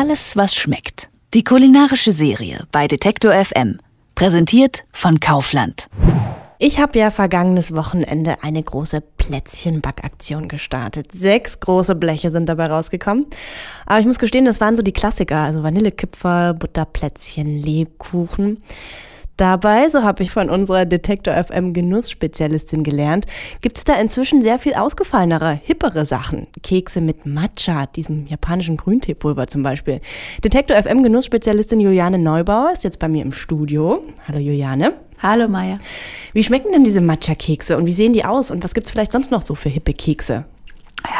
Alles, was schmeckt. Die kulinarische Serie bei Detektor FM. Präsentiert von Kaufland. Ich habe ja vergangenes Wochenende eine große Plätzchenbackaktion gestartet. Sechs große Bleche sind dabei rausgekommen. Aber ich muss gestehen, das waren so die Klassiker, also Vanillekipferl, Butterplätzchen, Lebkuchen. Dabei, so habe ich von unserer Detektor FM Genussspezialistin gelernt, gibt es da inzwischen sehr viel ausgefallenere, hippere Sachen. Kekse mit Matcha, diesem japanischen Grünteepulver zum Beispiel. Detektor FM Genussspezialistin Juliane Neubauer ist jetzt bei mir im Studio. Hallo Juliane. Hallo Maya. Wie schmecken denn diese Matcha-Kekse und wie sehen die aus und was gibt es vielleicht sonst noch so für hippe Kekse?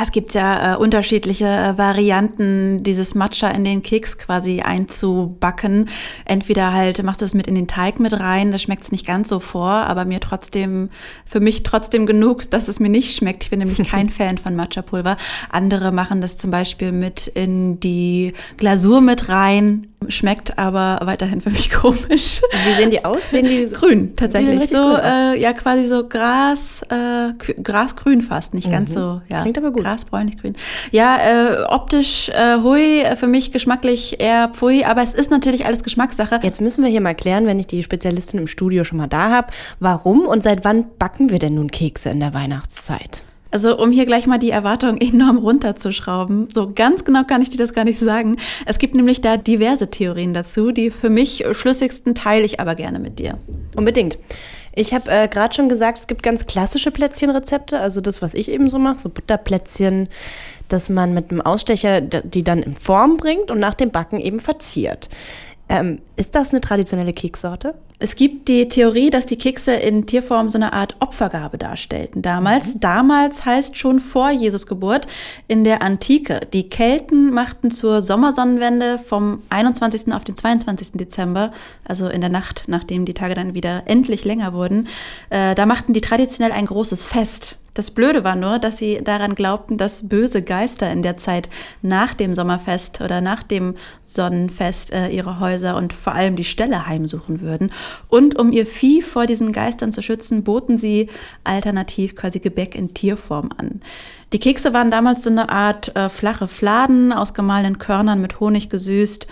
Es gibt ja äh, unterschiedliche äh, Varianten, dieses Matcha in den Keks quasi einzubacken. Entweder halt machst du es mit in den Teig mit rein, da schmeckt es nicht ganz so vor, aber mir trotzdem, für mich trotzdem genug, dass es mir nicht schmeckt. Ich bin nämlich kein Fan von Matcha-Pulver. Andere machen das zum Beispiel mit in die Glasur mit rein, schmeckt aber weiterhin für mich komisch. Wie sehen die aus? Sehen die grün tatsächlich? So, äh, ja, quasi so Gras, äh, Grasgrün fast, nicht mhm. ganz so, ja. Klingt aber gut. Gras, bräunlich, grün. Ja, äh, optisch äh, hui, für mich geschmacklich eher pfui, aber es ist natürlich alles Geschmackssache. Jetzt müssen wir hier mal klären, wenn ich die Spezialistin im Studio schon mal da habe, warum und seit wann backen wir denn nun Kekse in der Weihnachtszeit? Also um hier gleich mal die Erwartung enorm runterzuschrauben, so ganz genau kann ich dir das gar nicht sagen. Es gibt nämlich da diverse Theorien dazu, die für mich schlüssigsten teile ich aber gerne mit dir. Unbedingt. Ich habe äh, gerade schon gesagt, es gibt ganz klassische Plätzchenrezepte, also das, was ich eben so mache, so Butterplätzchen, dass man mit einem Ausstecher die dann in Form bringt und nach dem Backen eben verziert. Ähm, ist das eine traditionelle Keksorte? Es gibt die Theorie, dass die Kekse in Tierform so eine Art Opfergabe darstellten. Damals, mhm. damals heißt schon vor Jesus Geburt in der Antike. Die Kelten machten zur Sommersonnenwende vom 21. auf den 22. Dezember, also in der Nacht, nachdem die Tage dann wieder endlich länger wurden, äh, da machten die traditionell ein großes Fest. Das Blöde war nur, dass sie daran glaubten, dass böse Geister in der Zeit nach dem Sommerfest oder nach dem Sonnenfest äh, ihre Häuser und vor allem die Ställe heimsuchen würden. Und um ihr Vieh vor diesen Geistern zu schützen, boten sie alternativ quasi Gebäck in Tierform an. Die Kekse waren damals so eine Art äh, flache Fladen aus gemahlenen Körnern mit Honig gesüßt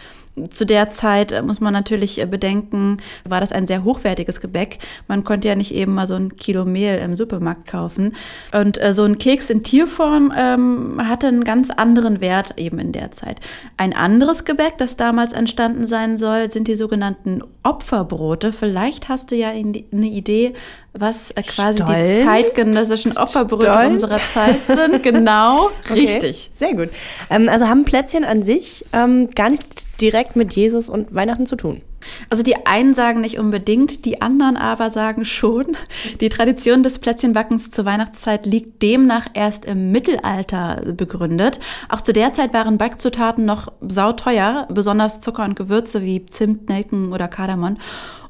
zu der Zeit äh, muss man natürlich äh, bedenken, war das ein sehr hochwertiges Gebäck. Man konnte ja nicht eben mal so ein Kilo Mehl im Supermarkt kaufen. Und äh, so ein Keks in Tierform ähm, hatte einen ganz anderen Wert eben in der Zeit. Ein anderes Gebäck, das damals entstanden sein soll, sind die sogenannten Opferbrote. Vielleicht hast du ja eine Idee, was äh, quasi Stollen? die zeitgenössischen Opferbrüche Stollen? unserer Zeit sind. Genau, okay. richtig. Sehr gut. Ähm, also haben Plätzchen an sich ähm, gar nicht direkt mit Jesus und Weihnachten zu tun. Also die einen sagen nicht unbedingt, die anderen aber sagen schon. Die Tradition des Plätzchenbackens zur Weihnachtszeit liegt demnach erst im Mittelalter begründet. Auch zu der Zeit waren Backzutaten noch sauteuer, besonders Zucker und Gewürze wie Zimt, Nelken oder Kardamom.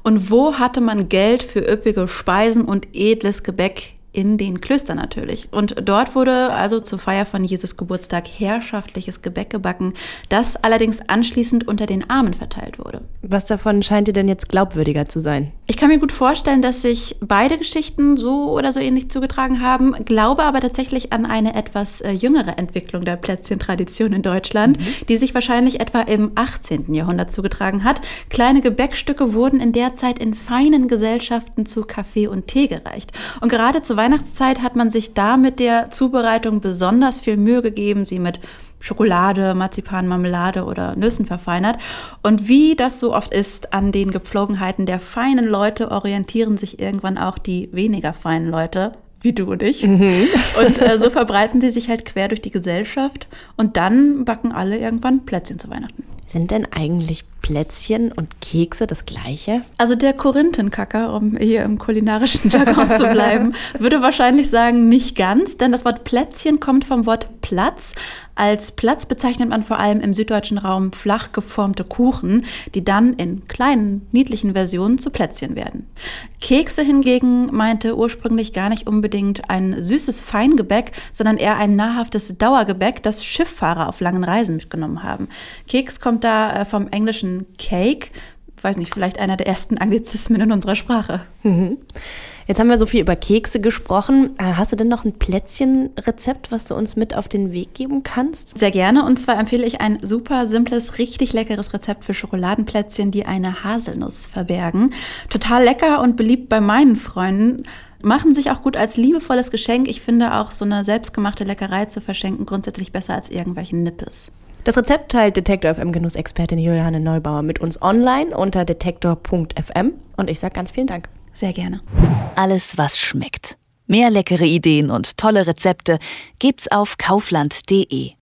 Und wo hatte man Geld für üppige Speisen und edles Gebäck in den Klöstern natürlich. Und dort wurde also zur Feier von Jesus Geburtstag herrschaftliches Gebäck gebacken, das allerdings anschließend unter den Armen verteilt wurde. Was davon scheint dir denn jetzt glaubwürdiger zu sein? Ich kann mir gut vorstellen, dass sich beide Geschichten so oder so ähnlich zugetragen haben, glaube aber tatsächlich an eine etwas äh, jüngere Entwicklung der Plätzchentradition in Deutschland, mhm. die sich wahrscheinlich etwa im 18. Jahrhundert zugetragen hat. Kleine Gebäckstücke wurden in der Zeit in feinen Gesellschaften zu Kaffee und Tee gereicht. Und gerade zu Weihnachtszeit hat man sich da mit der Zubereitung besonders viel Mühe gegeben, sie mit Schokolade, Marzipan, Marmelade oder Nüssen verfeinert. Und wie das so oft ist an den Gepflogenheiten der feinen Leute, orientieren sich irgendwann auch die weniger feinen Leute wie du und ich. Mhm. Und äh, so verbreiten sie sich halt quer durch die Gesellschaft und dann backen alle irgendwann Plätzchen zu Weihnachten. Sind denn eigentlich Plätzchen und Kekse das gleiche? Also der Korinthenkacker, um hier im kulinarischen Jargon zu bleiben, würde wahrscheinlich sagen, nicht ganz, denn das Wort Plätzchen kommt vom Wort Platz. Als Platz bezeichnet man vor allem im süddeutschen Raum flach geformte Kuchen, die dann in kleinen, niedlichen Versionen zu Plätzchen werden. Kekse hingegen meinte ursprünglich gar nicht unbedingt ein süßes Feingebäck, sondern eher ein nahrhaftes Dauergebäck, das Schifffahrer auf langen Reisen mitgenommen haben. Keks kommt da äh, vom englischen Cake, weiß nicht, vielleicht einer der ersten Anglizismen in unserer Sprache. Mhm. Jetzt haben wir so viel über Kekse gesprochen. Äh, hast du denn noch ein Plätzchenrezept, was du uns mit auf den Weg geben kannst? Sehr gerne. Und zwar empfehle ich ein super simples, richtig leckeres Rezept für Schokoladenplätzchen, die eine Haselnuss verbergen. Total lecker und beliebt bei meinen Freunden. Machen sich auch gut als liebevolles Geschenk. Ich finde auch so eine selbstgemachte Leckerei zu verschenken grundsätzlich besser als irgendwelchen Nippes. Das Rezept teilt Detektor FM Genussexpertin Juliane Neubauer mit uns online unter detektor.fm und ich sage ganz vielen Dank. Sehr gerne. Alles, was schmeckt. Mehr leckere Ideen und tolle Rezepte gibt's auf kaufland.de.